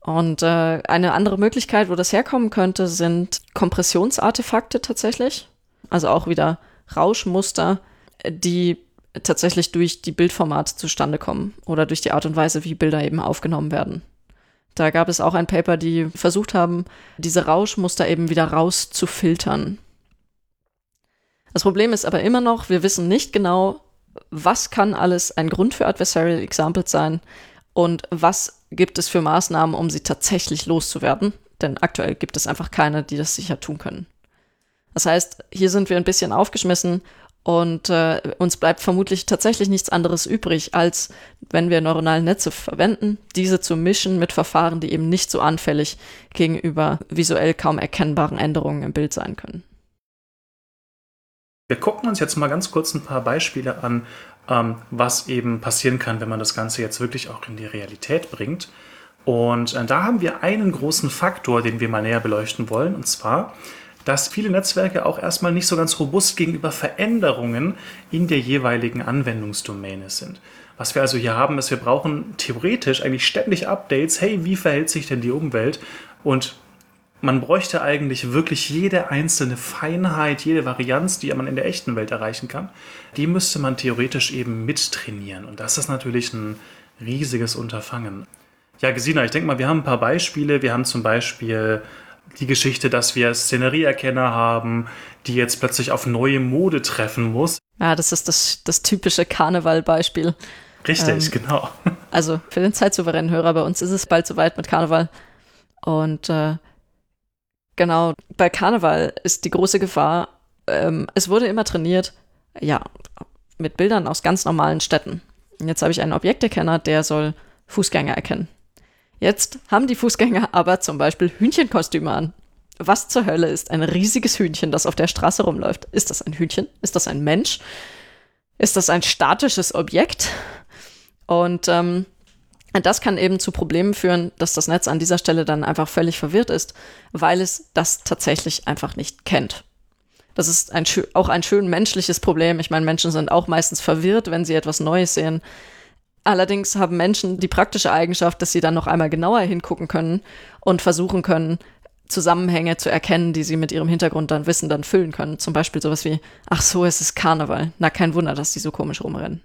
Und äh, eine andere Möglichkeit, wo das herkommen könnte, sind Kompressionsartefakte tatsächlich. Also auch wieder Rauschmuster, die tatsächlich durch die Bildformate zustande kommen oder durch die Art und Weise, wie Bilder eben aufgenommen werden. Da gab es auch ein Paper, die versucht haben, diese Rauschmuster eben wieder rauszufiltern. Das Problem ist aber immer noch, wir wissen nicht genau, was kann alles ein Grund für Adversarial Examples sein und was gibt es für Maßnahmen, um sie tatsächlich loszuwerden. Denn aktuell gibt es einfach keine, die das sicher tun können. Das heißt, hier sind wir ein bisschen aufgeschmissen und äh, uns bleibt vermutlich tatsächlich nichts anderes übrig, als wenn wir neuronale Netze verwenden, diese zu mischen mit Verfahren, die eben nicht so anfällig gegenüber visuell kaum erkennbaren Änderungen im Bild sein können. Wir gucken uns jetzt mal ganz kurz ein paar Beispiele an, ähm, was eben passieren kann, wenn man das Ganze jetzt wirklich auch in die Realität bringt. Und äh, da haben wir einen großen Faktor, den wir mal näher beleuchten wollen, und zwar dass viele Netzwerke auch erstmal nicht so ganz robust gegenüber Veränderungen in der jeweiligen Anwendungsdomäne sind. Was wir also hier haben, ist, wir brauchen theoretisch eigentlich ständig Updates. Hey, wie verhält sich denn die Umwelt? Und man bräuchte eigentlich wirklich jede einzelne Feinheit, jede Varianz, die man in der echten Welt erreichen kann, die müsste man theoretisch eben mittrainieren. Und das ist natürlich ein riesiges Unterfangen. Ja, Gesina, ich denke mal, wir haben ein paar Beispiele. Wir haben zum Beispiel die Geschichte, dass wir Szenerieerkenner haben, die jetzt plötzlich auf neue Mode treffen muss. Ja, das ist das, das typische Karneval-Beispiel. Richtig, ähm, genau. Also für den zeitsouveränen Hörer bei uns ist es bald soweit mit Karneval. Und äh, genau, bei Karneval ist die große Gefahr, ähm, es wurde immer trainiert, ja, mit Bildern aus ganz normalen Städten. Und jetzt habe ich einen Objekterkenner, der soll Fußgänger erkennen. Jetzt haben die Fußgänger aber zum Beispiel Hühnchenkostüme an. Was zur Hölle ist ein riesiges Hühnchen, das auf der Straße rumläuft? Ist das ein Hühnchen? Ist das ein Mensch? Ist das ein statisches Objekt? Und ähm, das kann eben zu Problemen führen, dass das Netz an dieser Stelle dann einfach völlig verwirrt ist, weil es das tatsächlich einfach nicht kennt. Das ist ein, auch ein schön menschliches Problem. Ich meine, Menschen sind auch meistens verwirrt, wenn sie etwas Neues sehen. Allerdings haben Menschen die praktische Eigenschaft, dass sie dann noch einmal genauer hingucken können und versuchen können, Zusammenhänge zu erkennen, die sie mit ihrem Hintergrund dann Wissen dann füllen können. Zum Beispiel sowas wie, ach so, es ist Karneval. Na, kein Wunder, dass die so komisch rumrennen.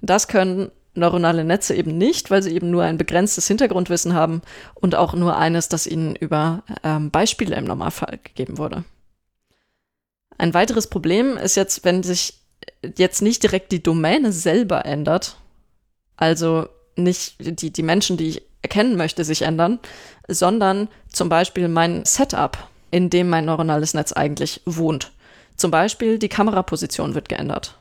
Das können neuronale Netze eben nicht, weil sie eben nur ein begrenztes Hintergrundwissen haben und auch nur eines, das ihnen über ähm, Beispiele im Normalfall gegeben wurde. Ein weiteres Problem ist jetzt, wenn sich jetzt nicht direkt die Domäne selber ändert, also nicht die, die Menschen, die ich erkennen möchte, sich ändern, sondern zum Beispiel mein Setup, in dem mein neuronales Netz eigentlich wohnt. Zum Beispiel die Kameraposition wird geändert.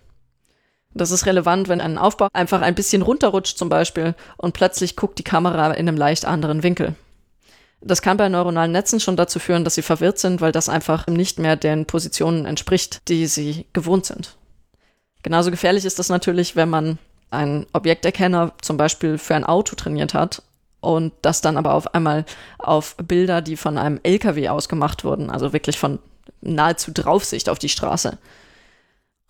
Das ist relevant, wenn ein Aufbau einfach ein bisschen runterrutscht zum Beispiel und plötzlich guckt die Kamera in einem leicht anderen Winkel. Das kann bei neuronalen Netzen schon dazu führen, dass sie verwirrt sind, weil das einfach nicht mehr den Positionen entspricht, die sie gewohnt sind. Genauso gefährlich ist das natürlich, wenn man einen Objekterkenner zum Beispiel für ein Auto trainiert hat und das dann aber auf einmal auf Bilder, die von einem LKW ausgemacht wurden, also wirklich von nahezu Draufsicht auf die Straße,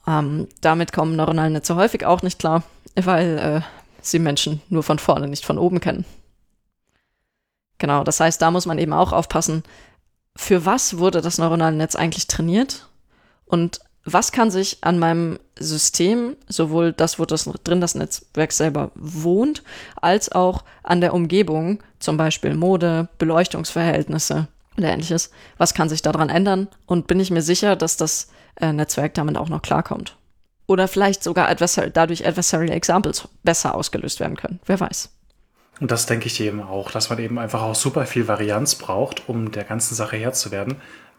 ähm, damit kommen neuronale Netze häufig auch nicht klar, weil äh, sie Menschen nur von vorne, nicht von oben kennen. Genau, das heißt, da muss man eben auch aufpassen, für was wurde das neuronale Netz eigentlich trainiert und was kann sich an meinem System, sowohl das, wo das drin das Netzwerk selber wohnt, als auch an der Umgebung, zum Beispiel Mode, Beleuchtungsverhältnisse oder ähnliches, was kann sich daran ändern und bin ich mir sicher, dass das äh, Netzwerk damit auch noch klarkommt. Oder vielleicht sogar adversar dadurch Adversarial Examples besser ausgelöst werden können. Wer weiß. Und das denke ich eben auch, dass man eben einfach auch super viel Varianz braucht, um der ganzen Sache Herr zu werden.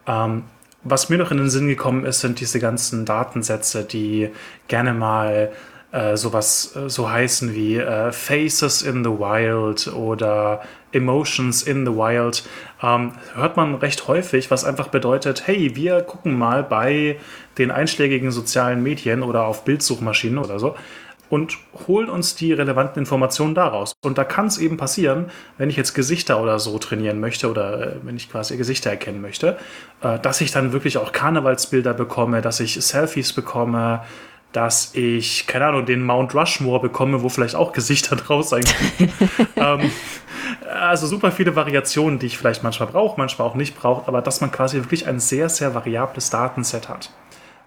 Ähm, was mir noch in den Sinn gekommen ist, sind diese ganzen Datensätze, die gerne mal äh, sowas äh, so heißen wie äh, Faces in the Wild oder Emotions in the Wild. Ähm, hört man recht häufig, was einfach bedeutet, hey, wir gucken mal bei den einschlägigen sozialen Medien oder auf Bildsuchmaschinen oder so und holen uns die relevanten Informationen daraus. Und da kann es eben passieren, wenn ich jetzt Gesichter oder so trainieren möchte oder äh, wenn ich quasi Gesichter erkennen möchte, äh, dass ich dann wirklich auch Karnevalsbilder bekomme, dass ich Selfies bekomme, dass ich, keine Ahnung, den Mount Rushmore bekomme, wo vielleicht auch Gesichter draus sein können. ähm, also super viele Variationen, die ich vielleicht manchmal brauche, manchmal auch nicht brauche, aber dass man quasi wirklich ein sehr, sehr variables Datenset hat.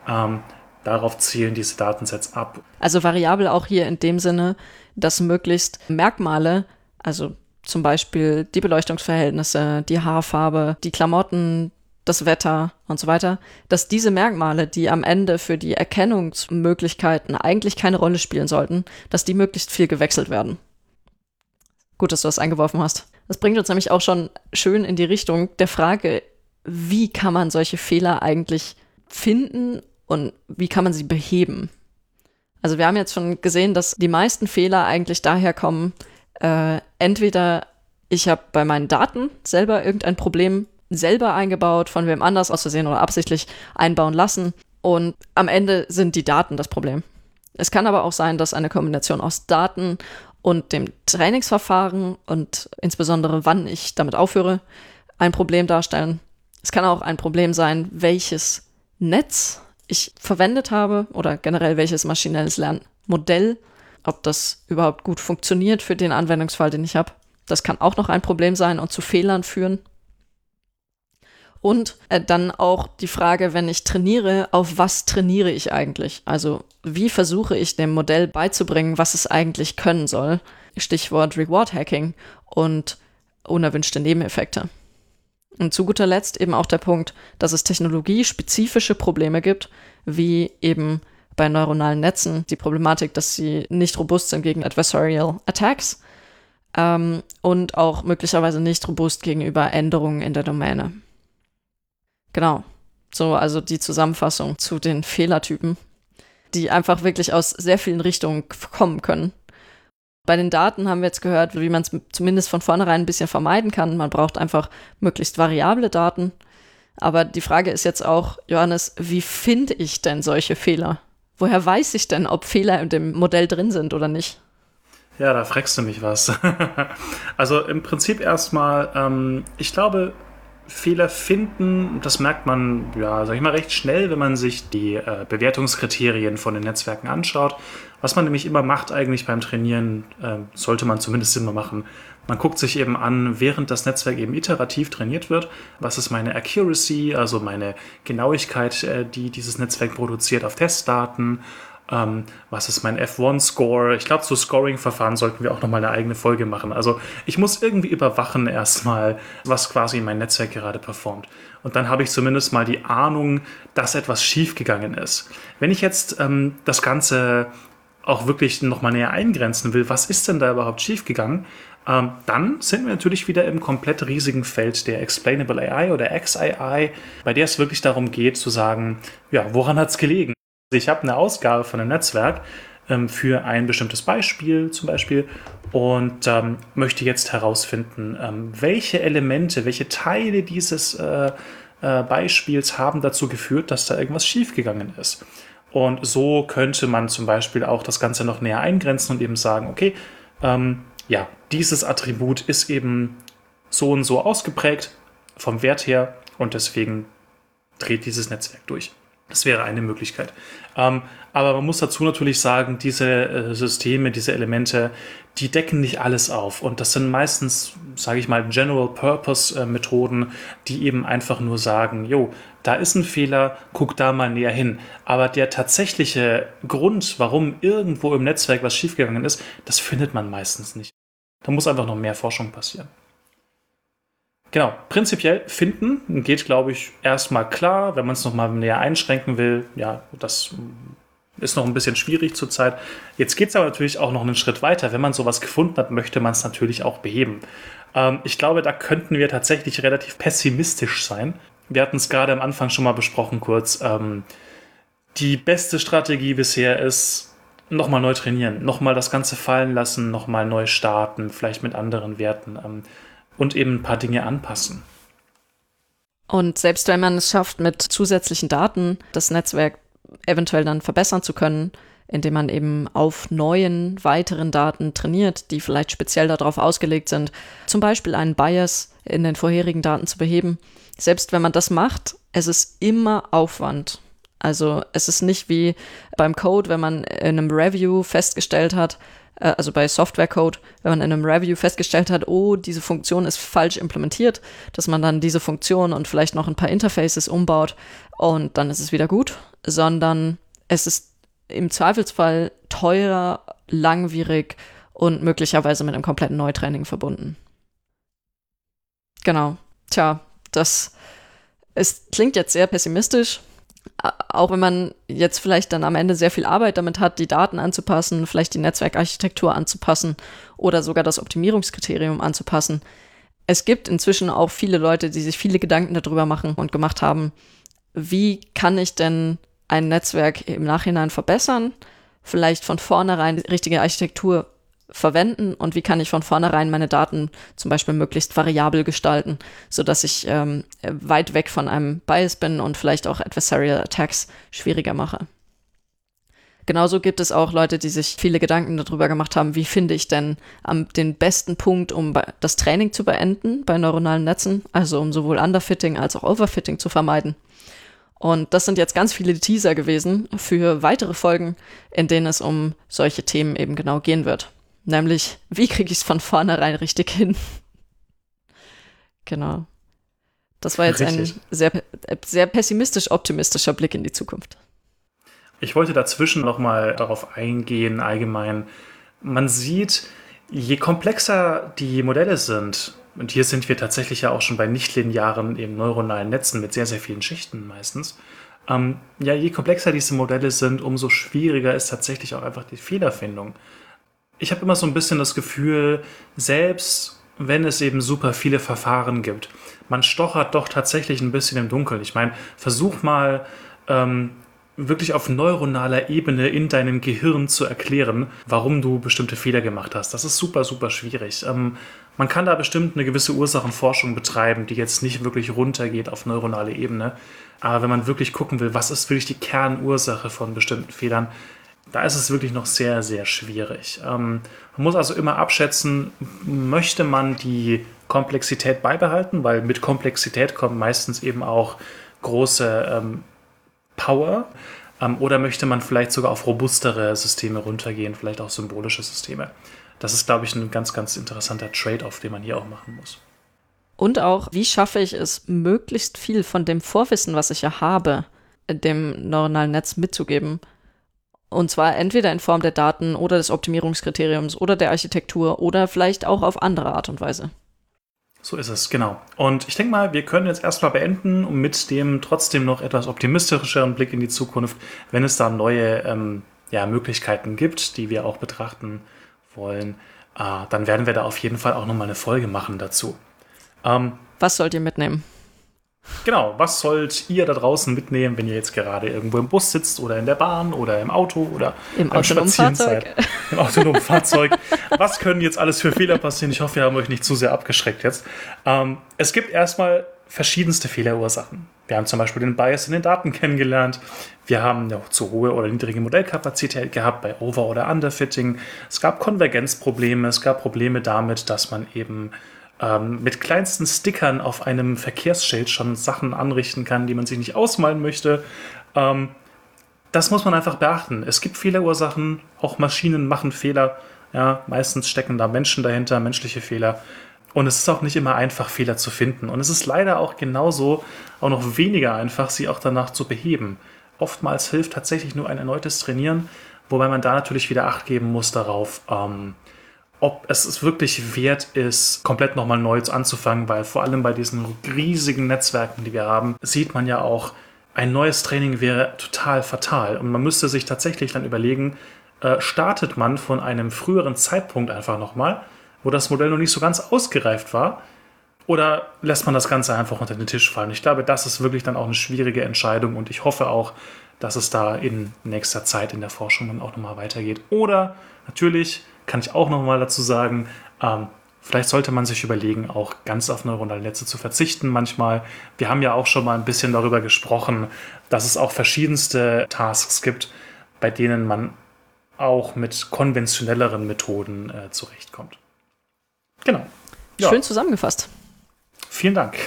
Ähm, darauf zielen diese Datensets ab. Also variabel auch hier in dem Sinne, dass möglichst Merkmale, also zum Beispiel die Beleuchtungsverhältnisse, die Haarfarbe, die Klamotten, das Wetter und so weiter, dass diese Merkmale, die am Ende für die Erkennungsmöglichkeiten eigentlich keine Rolle spielen sollten, dass die möglichst viel gewechselt werden. Gut, dass du das eingeworfen hast. Das bringt uns nämlich auch schon schön in die Richtung der Frage, wie kann man solche Fehler eigentlich finden und wie kann man sie beheben? Also wir haben jetzt schon gesehen, dass die meisten Fehler eigentlich daher kommen, äh, entweder ich habe bei meinen Daten selber irgendein Problem selber eingebaut, von wem anders aus Versehen oder absichtlich einbauen lassen. Und am Ende sind die Daten das Problem. Es kann aber auch sein, dass eine Kombination aus Daten und dem Trainingsverfahren und insbesondere wann ich damit aufhöre, ein Problem darstellen. Es kann auch ein Problem sein, welches Netz ich verwendet habe oder generell welches maschinelles Lernmodell, ob das überhaupt gut funktioniert für den Anwendungsfall, den ich habe. Das kann auch noch ein Problem sein und zu Fehlern führen. Und äh, dann auch die Frage, wenn ich trainiere, auf was trainiere ich eigentlich? Also wie versuche ich dem Modell beizubringen, was es eigentlich können soll? Stichwort Reward Hacking und unerwünschte Nebeneffekte. Und zu guter Letzt eben auch der Punkt, dass es technologiespezifische Probleme gibt, wie eben bei neuronalen Netzen die Problematik, dass sie nicht robust sind gegen Adversarial Attacks ähm, und auch möglicherweise nicht robust gegenüber Änderungen in der Domäne. Genau. So, also die Zusammenfassung zu den Fehlertypen, die einfach wirklich aus sehr vielen Richtungen kommen können. Bei den Daten haben wir jetzt gehört, wie man es zumindest von vornherein ein bisschen vermeiden kann. Man braucht einfach möglichst variable Daten. Aber die Frage ist jetzt auch, Johannes, wie finde ich denn solche Fehler? Woher weiß ich denn, ob Fehler in dem Modell drin sind oder nicht? Ja, da fragst du mich was. also im Prinzip erstmal, ähm, ich glaube, Fehler finden, das merkt man, ja, sag ich mal, recht schnell, wenn man sich die äh, Bewertungskriterien von den Netzwerken anschaut. Was man nämlich immer macht eigentlich beim Trainieren, äh, sollte man zumindest immer machen. Man guckt sich eben an, während das Netzwerk eben iterativ trainiert wird, was ist meine Accuracy, also meine Genauigkeit, äh, die dieses Netzwerk produziert auf Testdaten, ähm, was ist mein F1-Score? Ich glaube, zu Scoring-Verfahren sollten wir auch nochmal eine eigene Folge machen. Also ich muss irgendwie überwachen erstmal, was quasi mein Netzwerk gerade performt. Und dann habe ich zumindest mal die Ahnung, dass etwas schiefgegangen ist. Wenn ich jetzt ähm, das Ganze auch wirklich nochmal näher eingrenzen will, was ist denn da überhaupt schiefgegangen, ähm, dann sind wir natürlich wieder im komplett riesigen Feld der Explainable AI oder XAI, bei der es wirklich darum geht zu sagen, ja, woran hat es gelegen? Ich habe eine Ausgabe von einem Netzwerk ähm, für ein bestimmtes Beispiel zum Beispiel und ähm, möchte jetzt herausfinden, ähm, welche Elemente, welche Teile dieses äh, äh, Beispiels haben dazu geführt, dass da irgendwas schiefgegangen ist. Und so könnte man zum Beispiel auch das Ganze noch näher eingrenzen und eben sagen, okay, ähm, ja, dieses Attribut ist eben so und so ausgeprägt vom Wert her und deswegen dreht dieses Netzwerk durch. Das wäre eine Möglichkeit. Ähm, aber man muss dazu natürlich sagen, diese äh, Systeme, diese Elemente, die decken nicht alles auf. Und das sind meistens, sage ich mal, General-Purpose-Methoden, äh, die eben einfach nur sagen, jo, da ist ein Fehler, guck da mal näher hin. Aber der tatsächliche Grund, warum irgendwo im Netzwerk was schiefgegangen ist, das findet man meistens nicht. Da muss einfach noch mehr Forschung passieren. Genau, prinzipiell finden geht, glaube ich, erstmal klar, wenn man es nochmal näher einschränken will. Ja, das ist noch ein bisschen schwierig zurzeit. Jetzt geht es aber natürlich auch noch einen Schritt weiter. Wenn man sowas gefunden hat, möchte man es natürlich auch beheben. Ähm, ich glaube, da könnten wir tatsächlich relativ pessimistisch sein. Wir hatten es gerade am Anfang schon mal besprochen, kurz. Ähm, die beste Strategie bisher ist, nochmal neu trainieren, nochmal das Ganze fallen lassen, nochmal neu starten, vielleicht mit anderen Werten. Ähm, und eben ein paar Dinge anpassen. Und selbst wenn man es schafft, mit zusätzlichen Daten das Netzwerk eventuell dann verbessern zu können, indem man eben auf neuen, weiteren Daten trainiert, die vielleicht speziell darauf ausgelegt sind, zum Beispiel einen Bias in den vorherigen Daten zu beheben. Selbst wenn man das macht, es ist immer Aufwand. Also es ist nicht wie beim Code, wenn man in einem Review festgestellt hat, äh, also bei Softwarecode, wenn man in einem Review festgestellt hat, oh, diese Funktion ist falsch implementiert, dass man dann diese Funktion und vielleicht noch ein paar Interfaces umbaut und dann ist es wieder gut, sondern es ist im Zweifelsfall teurer, langwierig und möglicherweise mit einem kompletten Neutraining verbunden. Genau. Tja, das es klingt jetzt sehr pessimistisch, auch wenn man jetzt vielleicht dann am Ende sehr viel Arbeit damit hat, die Daten anzupassen, vielleicht die Netzwerkarchitektur anzupassen oder sogar das Optimierungskriterium anzupassen. Es gibt inzwischen auch viele Leute, die sich viele Gedanken darüber machen und gemacht haben, wie kann ich denn ein Netzwerk im Nachhinein verbessern? Vielleicht von vornherein die richtige Architektur verwenden und wie kann ich von vornherein meine Daten zum Beispiel möglichst variabel gestalten, so dass ich ähm, weit weg von einem Bias bin und vielleicht auch Adversarial Attacks schwieriger mache. Genauso gibt es auch Leute, die sich viele Gedanken darüber gemacht haben, wie finde ich denn am, den besten Punkt, um das Training zu beenden bei neuronalen Netzen, also um sowohl Underfitting als auch Overfitting zu vermeiden. Und das sind jetzt ganz viele Teaser gewesen für weitere Folgen, in denen es um solche Themen eben genau gehen wird. Nämlich, wie kriege ich es von vornherein richtig hin? genau. Das war jetzt Richtig. ein sehr, sehr pessimistisch-optimistischer Blick in die Zukunft. Ich wollte dazwischen nochmal darauf eingehen, allgemein. Man sieht, je komplexer die Modelle sind, und hier sind wir tatsächlich ja auch schon bei nichtlinearen eben neuronalen Netzen mit sehr, sehr vielen Schichten meistens, ähm, ja, je komplexer diese Modelle sind, umso schwieriger ist tatsächlich auch einfach die Fehlerfindung. Ich habe immer so ein bisschen das Gefühl, selbst wenn es eben super viele Verfahren gibt, man stochert doch tatsächlich ein bisschen im Dunkeln. Ich meine, versuch mal ähm, wirklich auf neuronaler Ebene in deinem Gehirn zu erklären, warum du bestimmte Fehler gemacht hast. Das ist super, super schwierig. Ähm, man kann da bestimmt eine gewisse Ursachenforschung betreiben, die jetzt nicht wirklich runtergeht auf neuronale Ebene. Aber wenn man wirklich gucken will, was ist wirklich die Kernursache von bestimmten Fehlern, da ist es wirklich noch sehr, sehr schwierig. Ähm, man muss also immer abschätzen, möchte man die Komplexität beibehalten, weil mit Komplexität kommt meistens eben auch große ähm, Power. Ähm, oder möchte man vielleicht sogar auf robustere Systeme runtergehen, vielleicht auch symbolische Systeme. Das ist, glaube ich, ein ganz, ganz interessanter Trade-off, den man hier auch machen muss. Und auch, wie schaffe ich es, möglichst viel von dem Vorwissen, was ich ja habe, dem neuronalen Netz mitzugeben. Und zwar entweder in Form der Daten oder des Optimierungskriteriums oder der Architektur oder vielleicht auch auf andere Art und Weise. So ist es, genau. Und ich denke mal, wir können jetzt erstmal beenden und mit dem trotzdem noch etwas optimistischeren Blick in die Zukunft, wenn es da neue ähm, ja, Möglichkeiten gibt, die wir auch betrachten wollen, äh, dann werden wir da auf jeden Fall auch nochmal eine Folge machen dazu. Ähm, Was sollt ihr mitnehmen? Genau, was sollt ihr da draußen mitnehmen, wenn ihr jetzt gerade irgendwo im Bus sitzt oder in der Bahn oder im Auto oder im autonomen Fahrzeug? Im autonomen Fahrzeug. Was können jetzt alles für Fehler passieren? Ich hoffe, wir haben euch nicht zu sehr abgeschreckt jetzt. Ähm, es gibt erstmal verschiedenste Fehlerursachen. Wir haben zum Beispiel den Bias in den Daten kennengelernt. Wir haben ja zu hohe oder niedrige Modellkapazität gehabt bei Over- oder Underfitting. Es gab Konvergenzprobleme. Es gab Probleme damit, dass man eben ähm, mit kleinsten Stickern auf einem Verkehrsschild schon Sachen anrichten kann, die man sich nicht ausmalen möchte. Ähm, das muss man einfach beachten. Es gibt Fehlerursachen, auch Maschinen machen Fehler. Ja, meistens stecken da Menschen dahinter, menschliche Fehler. Und es ist auch nicht immer einfach, Fehler zu finden. Und es ist leider auch genauso auch noch weniger einfach, sie auch danach zu beheben. Oftmals hilft tatsächlich nur ein erneutes Trainieren, wobei man da natürlich wieder Acht geben muss darauf, ähm, ob es wirklich wert ist, komplett nochmal neu anzufangen, weil vor allem bei diesen riesigen Netzwerken, die wir haben, sieht man ja auch, ein neues Training wäre total fatal. Und man müsste sich tatsächlich dann überlegen, äh, startet man von einem früheren Zeitpunkt einfach nochmal, wo das Modell noch nicht so ganz ausgereift war, oder lässt man das Ganze einfach unter den Tisch fallen? Ich glaube, das ist wirklich dann auch eine schwierige Entscheidung und ich hoffe auch, dass es da in nächster Zeit in der Forschung dann auch nochmal weitergeht. Oder natürlich kann ich auch nochmal dazu sagen, ähm, vielleicht sollte man sich überlegen, auch ganz auf neuronale Netze zu verzichten manchmal. Wir haben ja auch schon mal ein bisschen darüber gesprochen, dass es auch verschiedenste Tasks gibt, bei denen man auch mit konventionelleren Methoden äh, zurechtkommt. Genau. Ja. Schön zusammengefasst. Vielen Dank.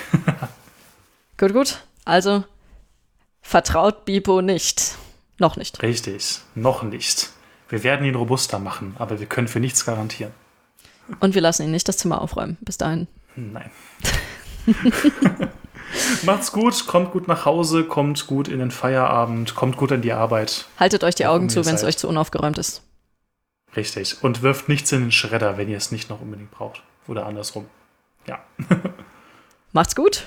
gut, gut. Also vertraut Bipo nicht. Noch nicht. Richtig, noch nicht. Wir werden ihn robuster machen, aber wir können für nichts garantieren. Und wir lassen ihn nicht das Zimmer aufräumen. Bis dahin. Nein. Macht's gut, kommt gut nach Hause, kommt gut in den Feierabend, kommt gut an die Arbeit. Haltet euch die Augen zu, wenn es euch zu unaufgeräumt ist. Richtig. Und wirft nichts in den Schredder, wenn ihr es nicht noch unbedingt braucht. Oder andersrum. Ja. Macht's gut.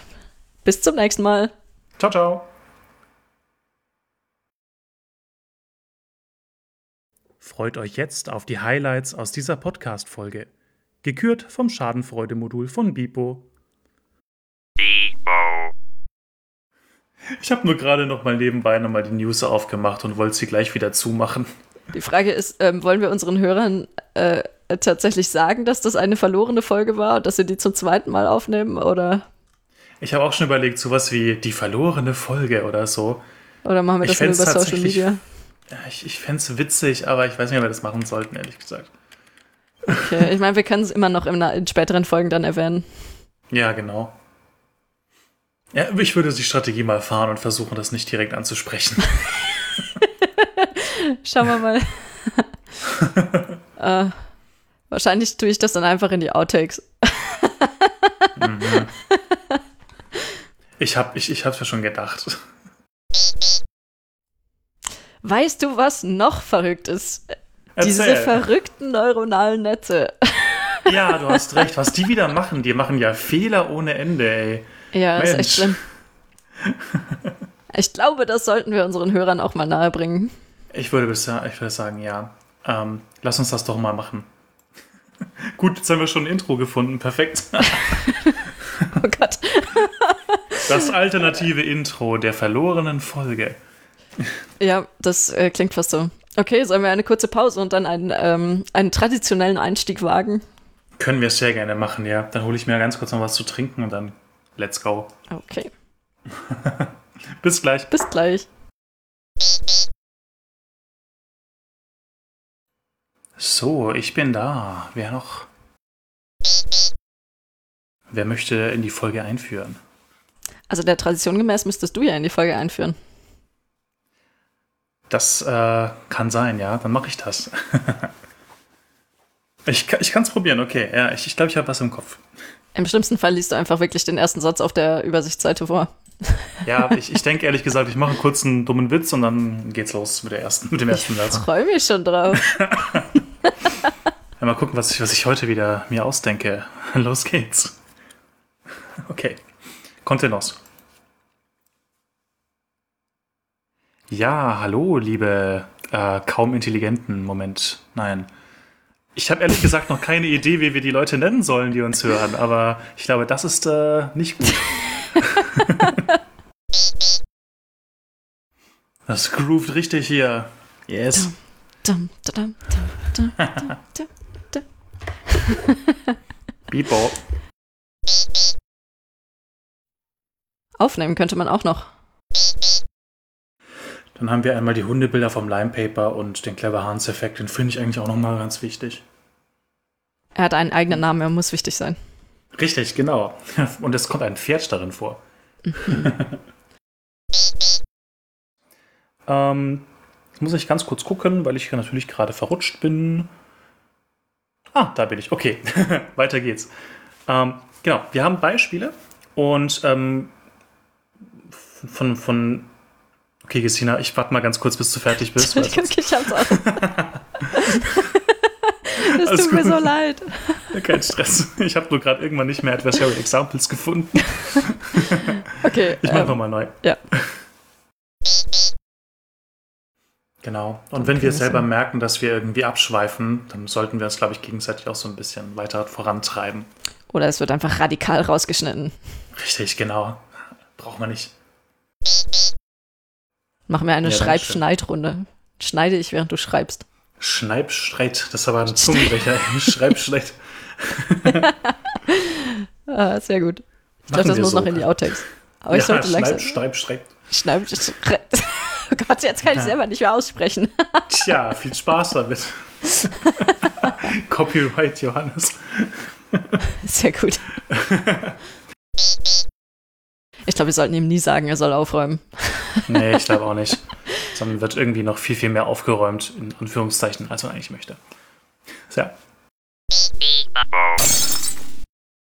Bis zum nächsten Mal. Ciao, ciao. Freut euch jetzt auf die Highlights aus dieser Podcast-Folge. Gekürt vom Schadenfreude-Modul von Bipo. Bipo. Ich habe nur gerade noch mal nebenbei noch mal die News aufgemacht und wollte sie gleich wieder zumachen. Die Frage ist, ähm, wollen wir unseren Hörern äh, tatsächlich sagen, dass das eine verlorene Folge war und dass sie die zum zweiten Mal aufnehmen, oder? Ich habe auch schon überlegt, sowas wie die verlorene Folge oder so. Oder machen wir das nur über Social Media? Ich, ich fände es witzig, aber ich weiß nicht, ob wir das machen sollten, ehrlich gesagt. Okay, ich meine, wir können es immer noch in, in, späteren Folgen dann erwähnen. Ja, genau. Ja, ich würde die Strategie mal fahren und versuchen, das nicht direkt anzusprechen. Schauen wir mal. äh, wahrscheinlich tue ich das dann einfach in die Outtakes. mhm. Ich hab, ich, ich hab's mir schon gedacht. Weißt du, was noch verrückt ist? Erzähl. Diese verrückten neuronalen Netze. Ja, du hast recht. Was die wieder machen, die machen ja Fehler ohne Ende, ey. Ja, ist echt schlimm. Ich glaube, das sollten wir unseren Hörern auch mal nahebringen. Ich würde, ich würde sagen, ja. Ähm, lass uns das doch mal machen. Gut, jetzt haben wir schon ein Intro gefunden. Perfekt. Oh Gott. Das alternative Intro der verlorenen Folge. Ja, das äh, klingt fast so. Okay, sollen wir eine kurze Pause und dann einen, ähm, einen traditionellen Einstieg wagen? Können wir sehr gerne machen, ja. Dann hole ich mir ganz kurz noch was zu trinken und dann let's go. Okay, Bis gleich. bis gleich. So, ich bin da. Wer noch? Wer möchte in die Folge einführen? Also der Tradition gemäß müsstest du ja in die Folge einführen. Das äh, kann sein, ja. Dann mache ich das. ich ich kann es probieren, okay. Ja, ich glaube, ich, glaub, ich habe was im Kopf. Im schlimmsten Fall liest du einfach wirklich den ersten Satz auf der Übersichtsseite vor. Ja, ich, ich denke ehrlich gesagt, ich mache einen kurzen dummen Witz und dann geht's los mit, der ersten, mit dem ersten Satz. Freue mich schon drauf. Ja, mal gucken, was ich, was ich heute wieder mir ausdenke. Los geht's. Okay. Contenos. Ja, hallo, liebe äh, kaum intelligenten Moment. Nein. Ich habe ehrlich gesagt noch keine Idee, wie wir die Leute nennen sollen, die uns hören, aber ich glaube, das ist äh, nicht gut. das groovt richtig hier. Yes. Dum. Aufnehmen könnte man auch noch. Dann haben wir einmal die Hundebilder vom Limepaper und den Clever Hans Effekt. Den finde ich eigentlich auch nochmal ganz wichtig. Er hat einen eigenen Namen, er muss wichtig sein. Richtig, genau. Und es kommt ein Pferd darin vor. ähm, jetzt muss ich ganz kurz gucken, weil ich natürlich gerade verrutscht bin. Ah, da bin ich. Okay, weiter geht's. Ähm, genau, wir haben Beispiele und ähm, von, von. Okay, Gesina, ich warte mal ganz kurz, bis du fertig bist. ich hab's auch. Es tut mir gut. so leid. Kein Stress. Ich habe nur gerade irgendwann nicht mehr Adversary Examples gefunden. Okay, Ich mache ähm, nochmal neu. ja. Genau. Und wenn wir Okay, selber so. merken, dass wir irgendwie abschweifen, dann sollten wir uns, glaube ich, gegenseitig auch so ein bisschen weiter vorantreiben. Oder es wird einfach radikal rausgeschnitten. Richtig, genau. Braucht man nicht. Machen wir eine Ja, Schreib-Schneid-Runde. Schneide ich, während du schreibst. Schneibstreit, das ist aber ein Zungenbrecher. Schreibstreit. Ah, sehr gut. Ich glaube, das muss so. noch in die Outtakes. Aber ich sollte langsam. Schneib, Schreibstreit. Schneid, Schre- oh Gott, jetzt kann ich selber nicht mehr aussprechen. Tja, viel Spaß damit. Copyright, Johannes. Sehr gut. Ich glaube, wir sollten ihm nie sagen, er soll aufräumen. Nee, ich glaube auch nicht. Sondern wird irgendwie noch viel, viel mehr aufgeräumt, in Anführungszeichen, als man eigentlich möchte. So.